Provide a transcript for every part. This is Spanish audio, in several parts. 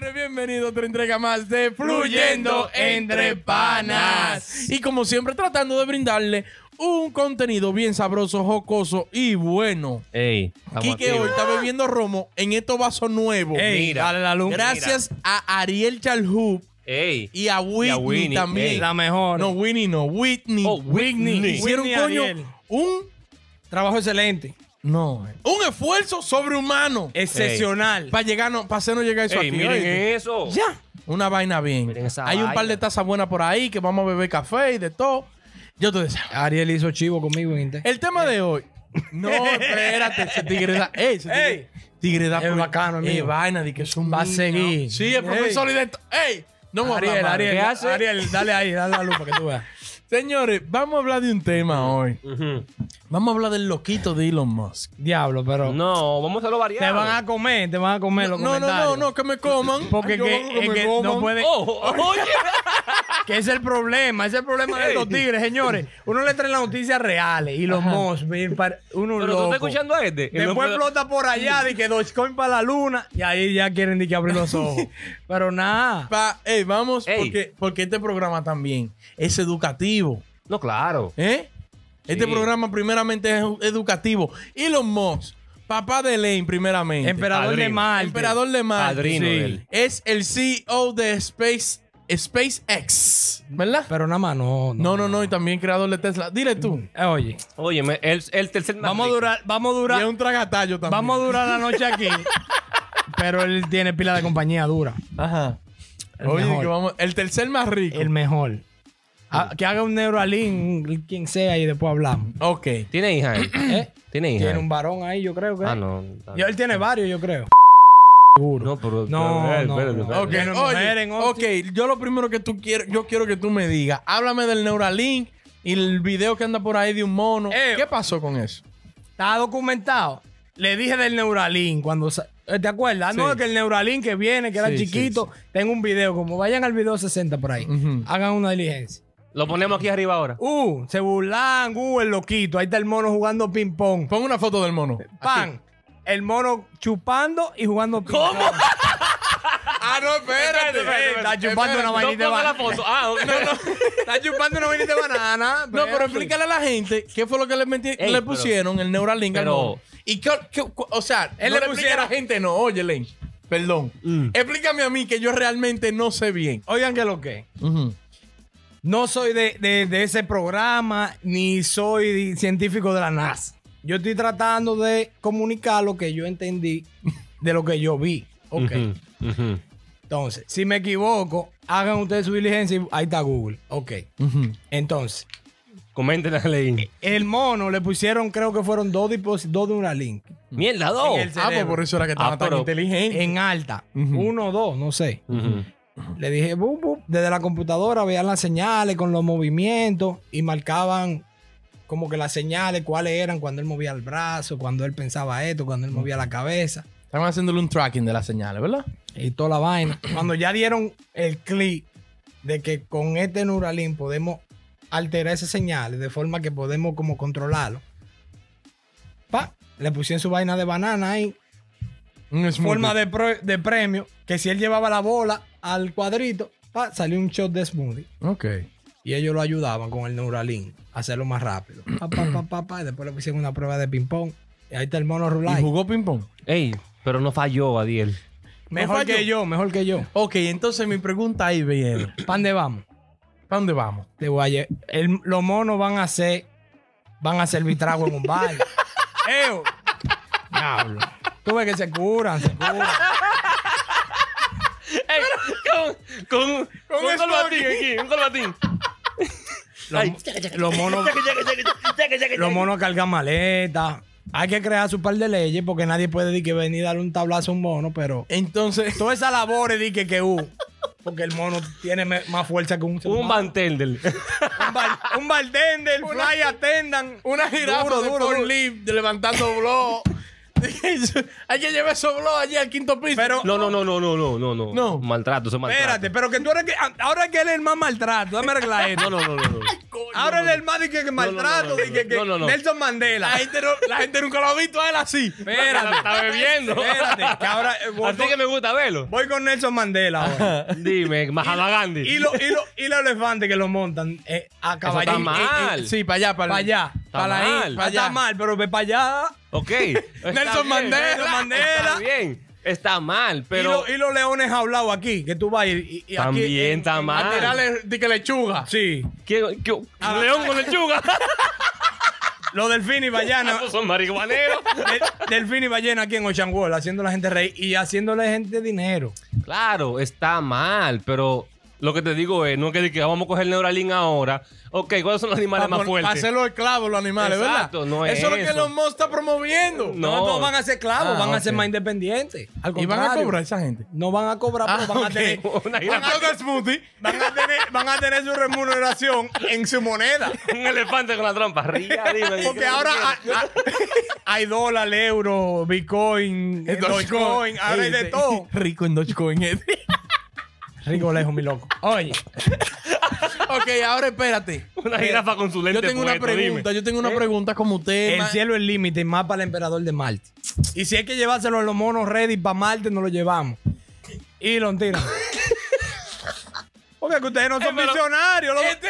señores, bienvenidos a otra entrega más de Fluyendo Entre Panas. Y como siempre, tratando de brindarle un contenido bien sabroso, jocoso y bueno. Ey, Quique hoy está bebiendo romo en estos vasos nuevos. Ey, Mira, dale la luz. Gracias a Ariel Chalhoub Ey. y a Whitney, Winnie, también. ey. La mejor. No, Winnie no, Whitney. Oh, Whitney. Hicieron, Whitney coño, Ariel. un... Trabajo excelente. No, un esfuerzo sobrehumano Excepcional. para llegar, no, para hacernos llegar eso Ey, aquí. miren ¿oíste? eso. Ya. Una vaina bien. Miren esa Hay un par de tazas buenas por ahí que vamos a beber café y de todo. Yo te deseo. Ariel hizo chivo conmigo en Inter. El tema de hoy. No, espérate, ese tigre da. Ey, ese tigre, Ey. tigre da. Es por- bacano, Ey, amigo. vaina de que es un Va a seguir. Sí, el profesor y de esto. Ey, no me Ariel. Ariel, ¿Qué hace? Ariel, dale ahí, dale la luz para que tú veas. Señores, vamos a hablar de un tema hoy. Vamos a hablar del loquito de Elon Musk. Diablo, pero No, vamos a hacerlo variado. te van a comer, te van a comer los No, no, comentarios. no, no, que me coman. Porque yo que, hago es me que coman. no puede, Oh, oye. que es el problema, es el problema de los tigres, señores. Uno le trae las noticias reales y los mos, uno Pero tú estás escuchando a este. No Después explota por allá de que Dogecoin para la luna y ahí ya quieren de que abrir los ojos. Pero nada. Pa- ey, vamos, Ey. Porque, porque este programa también es educativo. No, claro. ¿Eh? Este Sí. programa primeramente es educativo. Elon Musk, papá de Lane primeramente. Emperador de. Marte. Emperador de Marte. Padrino Sí. de él. Es el CEO de Space, SpaceX, ¿verdad? Pero nada más, no. No, no, no, y también creador de Tesla. Dile tú. Eh, Oye, Oye, me- el, el tercer más vamos a rico. durar, vamos a Y es durar, un tragatallo también. vamos a durar la noche aquí. pero él tiene pila de compañía dura. Ajá. El Oye, mejor. que vamos, el tercer más rico. El mejor. Ah, que haga un Neuralink, quien sea, y después hablamos. Ok. ¿Tiene hija él? ¿Eh? ¿Tiene hija? Tiene un varón ahí, yo creo que. Ah, no. Y él tiene varios, yo creo. Seguro. No, pero... No, pero, no, espérate, no. espérate. Ok, Tiene oye, mujer en ok, yo lo primero que tú quieres, yo quiero que tú me digas, háblame del Neuralink y el video que anda por ahí de un mono. Eh. ¿Qué pasó con eso? Está documentado. Le dije del Neuralink cuando... eh, ¿Te acuerdas? No, Sí. que el Neuralink que viene, que era Sí, sí, chiquito. Tengo un video. Como vayan al video 60 por ahí. Hagan una diligencia. Lo ponemos aquí arriba ahora. Uh, se burlan. Uh, el loquito. Ahí está el mono jugando ping pong. Pon una foto del mono. Pan. El mono chupando y jugando ping pong. Ah, no, espérate. Eh, Está chupando una vainita de banana. Ah, no, no. Está chupando una vainita de banana. No, pero explícale a la gente qué fue lo que le, meti- Ey, le pero- pusieron el Neuralink al pero- mono. Y qué, qué- cu- o sea, Él no le le explica a la gente, no, oye, Len, perdón. Mm. Explícame a mí que yo realmente no sé bien. Oigan que lo que. Ujú. No soy de, de- de ese programa, ni soy científico de la NASA. Yo estoy tratando de comunicar lo que yo entendí de lo que yo vi. Ok. Entonces, si me equivoco, hagan ustedes su diligencia y ahí está Google. Ok. Entonces, Comenten a ley. el mono le pusieron, creo que fueron dos, dos de una link. Mierda, dos. Ah, pues por eso era que estaba Ah, tan inteligente. En alta. Uno o dos, no sé. Le dije, bup, bup. desde la computadora veían las señales con los movimientos y marcaban como que las señales, cuáles eran cuando él movía el brazo, cuando él pensaba esto, cuando él movía la cabeza Están haciéndole un tracking de las señales, ¿verdad? y toda la vaina. Cuando ya dieron el clic de que con este Neuralink podemos alterar esas señales de forma que podemos como controlarlo. Pa, le pusieron su vaina de banana ahí, forma de, pro- de premio, que si él llevaba la bola al cuadrito, pa, salió un shot de smoothie. Ok. Y ellos lo ayudaban con el Neuralink a hacerlo más rápido. Pa, pa, pa, pa, pa, y después le pusieron una prueba de ping-pong. Y ahí está el mono ¿Y Rulay. jugó ping-pong? Ey, pero no falló, Adiel. Mejor falló? que yo, mejor que yo. Ok, entonces mi pregunta ahí viene. ¿Pan de vamos? ¿Para dónde vamos? Te voy a el- los monos van a hacer van a servir trago en un bar. ¡Eo! Diablo. Tú ves que se curan, se curan. Con, con, con un colbatín aquí, un colbatín. Los, los monos, los monos cargan maletas. Hay que crear su par de leyes porque nadie puede decir que venir a darle un tablazo a un mono, pero Entonces, toda esa labor es de que que uh, porque el mono tiene más fuerza que un Un bartender. un, bar, un bartender, fly attendant. una jirafa Duro, de duro, duro. forklift de levantando blog. Hay que llevar esos blog allí al quinto piso. Pero No, no, no, no, no, no, no, no. No. Maltrato, eso es maltrato. Espérate, pero que tú eres que. Ahora que él es el más maltrato, dame arreglar esto. No, no, no, no. no. Ábrele el más de que, que maltrato, no, no, de que, que no, no, no. Nelson Mandela. La gente, no- la gente nunca lo ha visto a él así. Espérate, Está bebiendo. espérate, que ahora eh, voy, Así que me gusta verlo. voy con Nelson Mandela ahora. Dime, Mahatma Gandhi. y, lo- y, lo- y los elefantes que lo montan eh, a caballito. está mal. Sí, para allá, para Para allá. Para la mal. I, Ah, para allá. Está mal, pero ve para allá. Ok. Está Nelson bien, Mandela. Nelson Mandela. Está bien. Está mal, pero. y, lo- y los leones hablados aquí, que tú vas y, y- aquí. También está en- mal. A tirarle de que lechuga. Sí. ¿Qué, qué- león con lechuga. Los delfines y ballenas. Esos son marihuaneros. de- delfín y ballena aquí en Ocean World, haciendo la gente reír y haciéndole gente dinero. Claro, está mal, pero lo que te digo es, no es que, vamos a coger Neuralink ahora. Ok, ¿cuáles son los animales más fuertes? hacerlo esclavos los animales, Exacto, ¿verdad? no es eso es lo que eso. Elon Musk está promoviendo. No. No, todos van a ser clavos, Ah, van a ok. ser más independientes. Al Y van a contrario. cobrar esa gente. No van a cobrar, pero Ah, van, a tener, Una a hacer smoothie. van, a tener, van a tener su remuneración en su moneda. un elefante con la trompa. Ría, dime. Porque ¿qué ahora hay, hay dólar, euro, bitcoin, dogecoin, ahora hay de todo. Rico en Dogecoin. eh. Rico lejos, mi loco. Oye, ok, ahora espérate. Una jirafa con su lente Yo tengo una dime. pregunta, yo tengo una pregunta como usted. el cielo es el límite, y más para el emperador de Marte. Y si hay que llevárselo a los monos ready para Marte, nos lo llevamos. Y lo tiran. Porque que ustedes no son Eh, visionarios. loco. Este,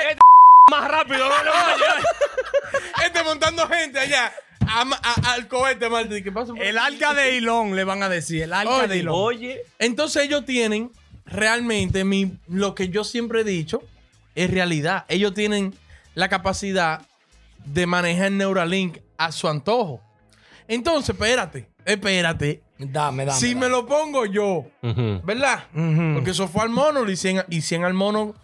Más rápido, no, no, este montando gente allá a- a- al cohete, Martín. ¿Qué pasa? El arca de Elon, le van a decir. El arca Oye, de Elon. Oye, Entonces ellos tienen realmente mi, lo que yo siempre he dicho es realidad. Ellos tienen la capacidad de manejar Neuralink a su antojo. Entonces, espérate, espérate. Dame, dame. si me lo pongo yo. ¿verdad? Porque eso fue al mono, le hicieron, hicieron al mono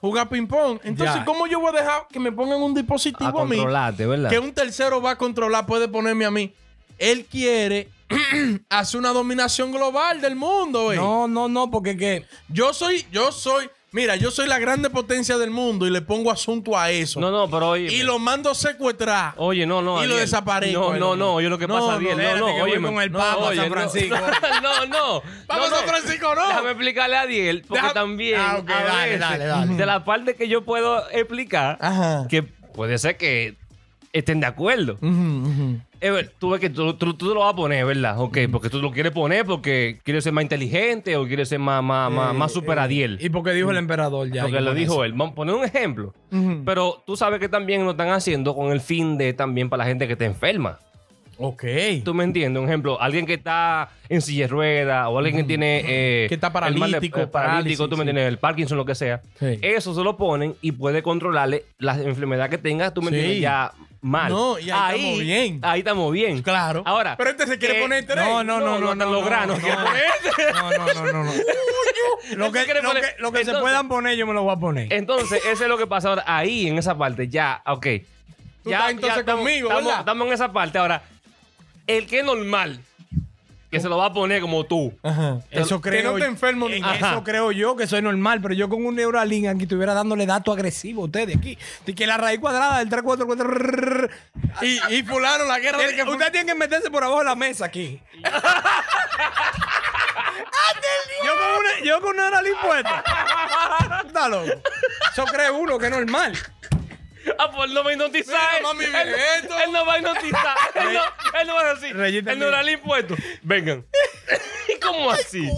jugar ping-pong. Entonces, Ya. ¿cómo yo voy a dejar que me pongan un a dispositivo a, mí? controlarte, ¿verdad? Que un tercero va a controlar, puede ponerme a mí. Él quiere hacer una dominación global del mundo, güey. No, no, no, porque que. Yo soy, yo soy, mira, yo soy la grande potencia del mundo y le pongo asunto a eso. No, no, pero oye. y lo mando a secuestrar. Oye, no, no. Y lo desaparezco, No, no, no. Oye, lo que No, pasa, no, Ariel. No, no, oye. con el no, Papa a oye, San no. Francisco. No, no. No, no. Francisco, no. Déjame explicarle a Ariel, porque Deja- también. Ah, ok, a dale, veces, dale, dale. De la parte que yo puedo explicar, Ajá. que puede ser que estén de acuerdo. Eh, ver, tú ves que tú, tú, tú lo vas a poner, ¿verdad? Ok, porque tú lo quieres poner porque quieres ser más inteligente o quieres ser más, más, más, más super Adiel. Y porque dijo el emperador ya. porque lo dijo eso. él. Vamos a poner un ejemplo. Pero tú sabes que también lo están haciendo con el fin de también para la gente que está enferma. Ok. ¿Tú me entiendes? Un ejemplo, alguien que está en silla de ruedas o alguien que tiene... eh, Que está de- paralítico, eh, paralítico, tú me entiendes, el Parkinson, lo que sea. Sí. Eso se lo ponen y puede controlarle la enfermedad que tenga, tú me Sí. entiendes, ya mal. No, y ahí estamos bien. Ahí estamos bien. Claro. Ahora... Pero este se quiere que- poner tres. No, no, no, no, no. los no, granos no, no. Lo que, quiere lo poner- que, lo que se puedan poner, yo me lo voy a poner. Entonces, eso es lo que pasa ahora. Ahí, en esa parte, ya, ok. Tú ya, estás entonces estamos- conmigo, estamos, ¿verdad? estamos en esa parte. Ahora, el que es normal, que se lo va a poner como tú. Ajá. Eso que creo no te enfermo ni Ajá. Eso creo yo que soy normal, pero yo con un Neuralink aquí estuviera dándole datos agresivos a ustedes aquí. De que la raíz cuadrada del 344. Y, y fulano, la guerra de que fue- Usted tiene que meterse por abajo de la mesa aquí. yo con una, yo con un Neuralink puesto. Está loco. Eso cree uno que es normal. Ah, pues él no va a hipnotizar. Mira, él, mami, él- Vieto. él no va a hipnotizar. él, no, él no va a decir. Reyita el mía. Neuralink puesto. Vengan. ¿Cómo así?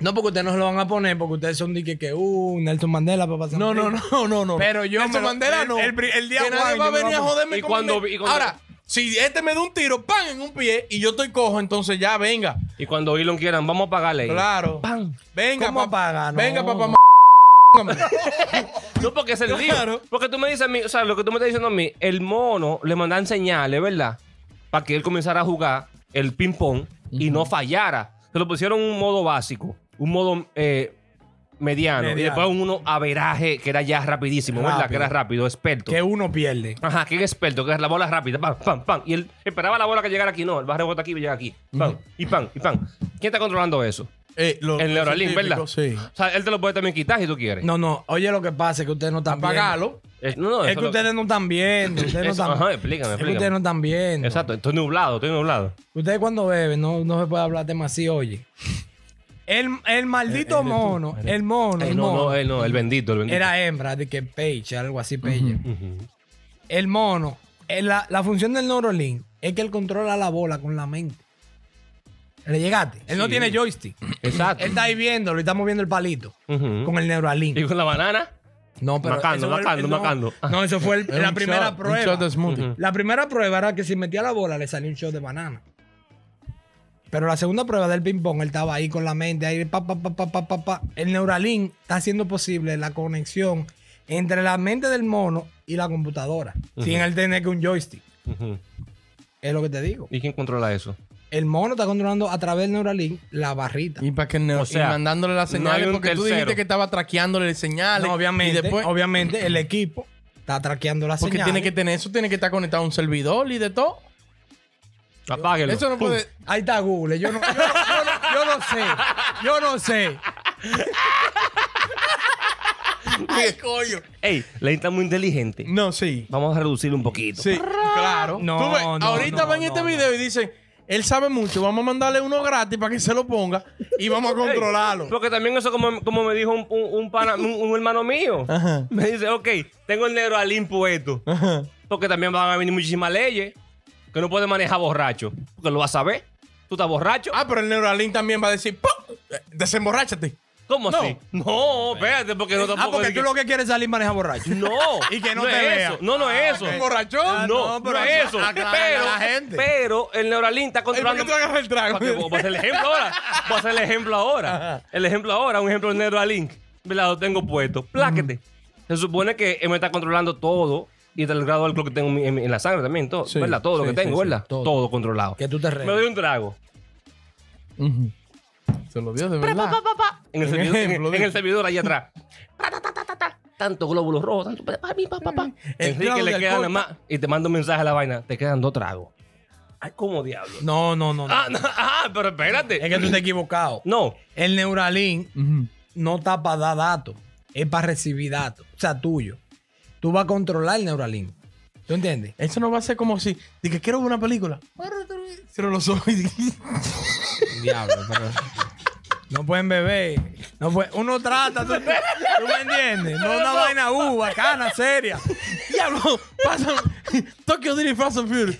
No, porque ustedes no se lo van a poner, porque ustedes son de que, que uh, Nelson Mandela, papá. No, no, no, no, no. Pero yo Nelson Mandela el- no. el el día que nadie va a venir a joderme Y con cuando mi- vi- y cuando- Ahora, si este me da un tiro, pan en un pie y yo estoy cojo, entonces ya venga. Y cuando Elon quieran, vamos a pagarle. Claro. ¡Pam! Venga, ¿Cómo papá. No. Venga, papá. No, porque es el Claro. lío. Porque tú me dices a mí, o sea, lo que tú me estás diciendo a mí, el mono le mandan señales, ¿verdad? Para que él comenzara a jugar el ping-pong y no fallara. Se lo pusieron un modo básico, un modo eh, mediano, y después uno averaje que era ya rapidísimo, ¿verdad? Rápido. Que era rápido, experto. Que uno pierde. Ajá, que es experto, que es la bola rápida, pam, pam, pam. Y él esperaba la bola que llegara aquí, no, el va a rebotar aquí y llega aquí. Pam, y pam, y pam. ¿Quién está controlando eso? Eh, lo- El Neuralink, ¿verdad? Sí. O sea, él te lo puede también quitar si tú quieres. No, no. Oye, lo que pasa es que ustedes no están viendo. Apagalo. Es, no, no, Es que lo- ustedes no están viendo. Ustedes no están ajá, explícame, Es que explícame. ustedes no están viendo. Exacto, estoy nublado, estoy nublado. Ustedes cuando beben no, no se puede hablar temas así, oye. El, el maldito mono, el mono, Eh, el no, mono. no, el, no, el bendito, el bendito. Era hembra, de que Page, algo así, Page. El mono, eh, la, la función del Neuralink es que él controla la bola con la mente. ¿Le llegaste? Él no tiene joystick. Exacto. Él está ahí viéndolo y está moviendo el palito Ujú. con el Neuralink. Y con la banana. No, Macando, eso fue el- macando, no, macando. No, eso fue el- Era la un primera shot, Un prueba. shot de smoothie. La primera prueba era que si metía la bola le salía un shot de banana. Pero la segunda prueba del ping-pong, él estaba ahí con la mente, ahí, pa, pa, pa, pa, pa, pa, pa. El Neuralink está haciendo posible la conexión entre la mente del mono y la computadora, sin él tener que un joystick. Ujú. Es lo que te digo. ¿Y quién controla eso? El mono está controlando a través del Neuralink la barrita. Y para que O sea, y mandándole las no hay señales, un porque tú tercero. dijiste que estaba traqueándole señales. No, obviamente, Y después, obviamente el equipo está traqueando las porque señales. tiene que tener eso, tiene que estar conectado a un servidor y de todo. Apáguelo. Eso no puede. Ahí está Google. Yo no, yo no- yo no- yo no sé. Yo no sé. Ay, coño. Ey, la gente está muy inteligente. No, sí. Vamos a reducirlo un poquito. Sí, claro. No, Tú ves, no, ahorita no, ven no, este no. video y dicen, él sabe mucho, vamos a mandarle uno gratis para que se lo ponga y vamos a controlarlo. Porque también eso como, como me dijo un, un, un pana- un- un hermano mío. Ajá. Me dice, ok, tengo el negro al impuesto. Ajá. Porque también van a venir muchísimas leyes. Que no puede manejar borracho. Porque lo vas a saber. Tú estás borracho. Ah, pero el Neuralink también va a decir, ¡pum! Desemborráchate. ¿Cómo no. así? No, espérate, porque no Ah, tampoco. porque es tú que- lo que quieres es salir manejar borracho. No. Y que no no te es vea. eso. No, no es eso. ¿Emborrachón? Ah, No, no, no, pero es eso. Pero, la gente. pero el Neuralink está Ay, ¿Por qué controlando. tú agarras el trago? Para que voy a hacer el ejemplo ahora. Voy a hacer el ejemplo ahora. El ejemplo ahora, un ejemplo del Neuralink. ¿Verdad? Lo tengo puesto. Pláquete. Se supone que él me está controlando todo. Y hasta el grado de alcohol que tengo en, la sangre también. Todo, Sí, ¿Verdad? Todo lo sí, que tengo, sí, sí, ¿verdad? todo. todo. controlado. Que tú te Me rees. doy un trago. Ujú. Se lo dio de verdad. En el, servidor, ejemplo, en, el servidor ahí atrás. Ta, ta, ta, ta, ta, ta. Tanto glóbulos rojos, tanto. pa, pa, pa, pa, pa. El Enrique le quedan alcohol. más. Y te mando un mensaje a la vaina. Te quedan dos tragos. Ay, ¿cómo diablo? No, no, no. no. Ah, no, ah, pero espérate. Es que tú estás equivocado. No. El Neuralink no está para dar datos. Es para recibir datos. O sea, tuyo. Tú vas a controlar el Neuralink. ¿Tú entiendes? Eso no va a ser como si, de que quiero ver una película. Cierro los ojos y Diablo, pero. No pueden beber. No puede- Uno trata, ¿tú, tú me entiendes? No una vaina uh, bacana, seria. Diablo, pasan Tokyo Drift Fast and Furious.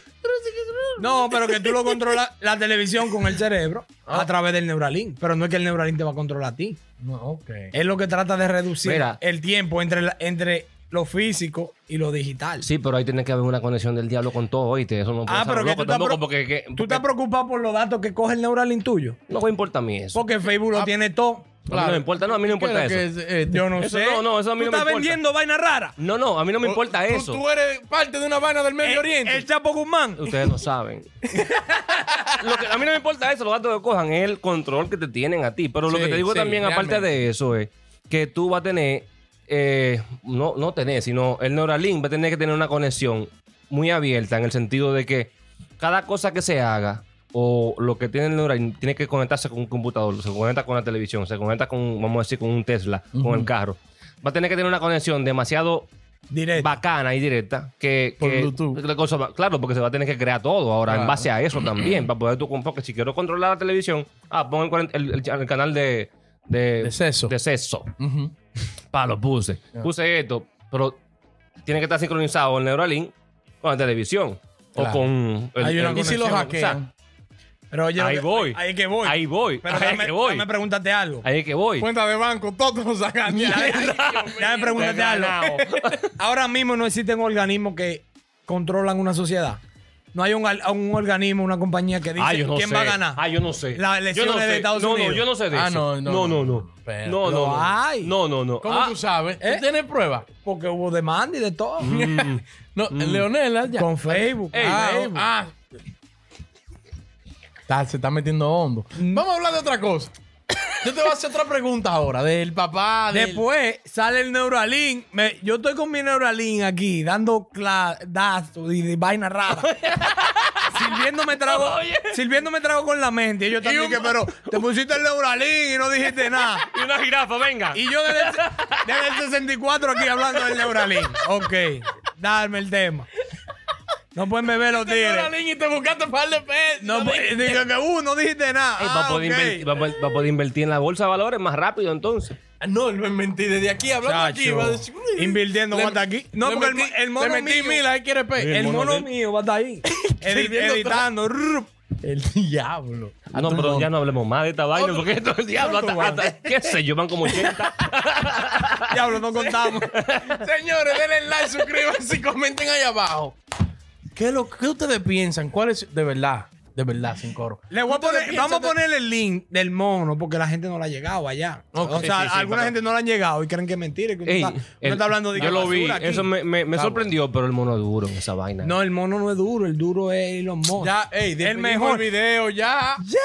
No, pero que tú lo controlas la televisión con el cerebro Ah. a través del Neuralink. Pero no es que el Neuralink te va a controlar a ti. No, ok. Es lo que trata de reducir Mira. el tiempo entre, la- entre lo físico y lo digital. Sí, pero ahí tiene que haber una conexión del diablo con todo, oíste. Eso no puede Ah, ser pero que tú tampoco, porque, que- ¿Tú estás preocupado por los datos que coge el Neuralink tuyo? no me importa a mí eso. Porque Facebook lo Ah, tiene todo. A mí no me importa, no, a mí no me ¿Qué importa eso. es, eh, Yo no Eso sé. no, no, eso a mí ¿Tú no me estás importa. vendiendo vaina rara? No, no, a mí no me importa tú- eso. Tú eres parte de una vaina del Medio El, Oriente. el Chapo Guzmán. Ustedes no saben. Lo que- a mí no me importa eso, los datos que cojan es el control que te tienen a ti. Pero lo Sí, que te digo sí, también, aparte de eso, es que tú vas a tener, eh, no, no tener, sino el Neuralink va a tener que tener una conexión muy abierta en el sentido de que cada cosa que se haga o lo que tiene el Neuralink tiene que conectarse con un computador, se conecta con la televisión, se conecta con, vamos a decir, con un Tesla, con el carro. Va a tener que tener una conexión demasiado bacana y directa que, Por que- Bluetooth. la cosa va- claro porque se va a tener que crear todo ahora en base a eso también para poder tú porque si quiero controlar la televisión ah pon el, cuarenta- el- el- el canal de de, De lo puse puse esto pero tiene que estar sincronizado el Neuralink con la televisión Claro. o con el- Hay una el- Y si lo conexión, o sea, hackean. Pero oye, ahí voy Ahí que voy. ahí voy Pero ahí dame, que voy dame preguntarte algo. ahí que voy Cuenta de banco, todos nos sacan. Déjame preguntarte algo. Ganado. Ahora mismo no existen organismos que controlan una sociedad. No hay un, un organismo, una compañía que dice Ah, no quién sé. va a ganar. Ah, yo no sé. Las elecciones no de. Estados no, Unidos. No, yo no sé de Ah, eso. no, no, no, no. no. No, Pero- no, no. No. hay. No, no, no. ¿Cómo Ah, tú sabes? ¿Eh? ¿Tú tienes pruebas? Porque hubo demanda y de todo. mm. No, Leonela ya. Con Facebook. Ey, ah, Facebook. ah. Está- se está metiendo hondo. Vamos a hablar de otra cosa. Yo te voy a hacer otra pregunta ahora. Del papá. Del... Después sale el Neuralink. Me- yo estoy con mi Neuralink aquí, dando datos y vaina rara. sirviéndome trago, sirviéndome trago con la mente. Y yo también, un- que, pero te pusiste el Neuralink y no dijiste nada. Y una jirafa, venga. Y yo desde, el- desde el 64 aquí hablando del Neuralink. Ok, dame el tema. No pueden beber los tigres. Y te buscaste un par de pesos. No, digo que uh, no dijiste nada. Ey, va, a Ah, poder ok. invertir, va, a poder, va a poder invertir en la bolsa de valores más rápido entonces. Ah, No, lo mentí desde aquí, hablando aquí. Chacho, va a decir, uy, invirtiendo le- va a estar aquí. No, le porque el, metí- el mono le metí mío, mil, ahí quiere pe. El el mono mío va a estar ahí. Edi- Sirviendo editando. rrr. El diablo. Ah, no, pero ya no hablemos más de esta vaina porque esto es el diablo. Hasta, hasta- qué sé yo, van como 80. Diablo, no contamos. Señores, denle like, suscríbanse y comenten ahí abajo. ¿Qué, lo, ¿Qué ustedes piensan? ¿Cuál es? De verdad, de verdad, sin coro. Le voy a ¿Ustedes poner, vamos a de- poner el link del mono porque la gente no le ha llegado allá. O sea, sí, sí, alguna gente no le han llegado y creen que es mentira. Que uno Ey, está, uno el- está hablando de yo lo vi, aquí. eso me, me, me sorprendió, pero el mono es duro en esa vaina. No, el mono no es duro, el duro es Elon Musk. Ya, ey, el mejor. video, ya. ¡Ya!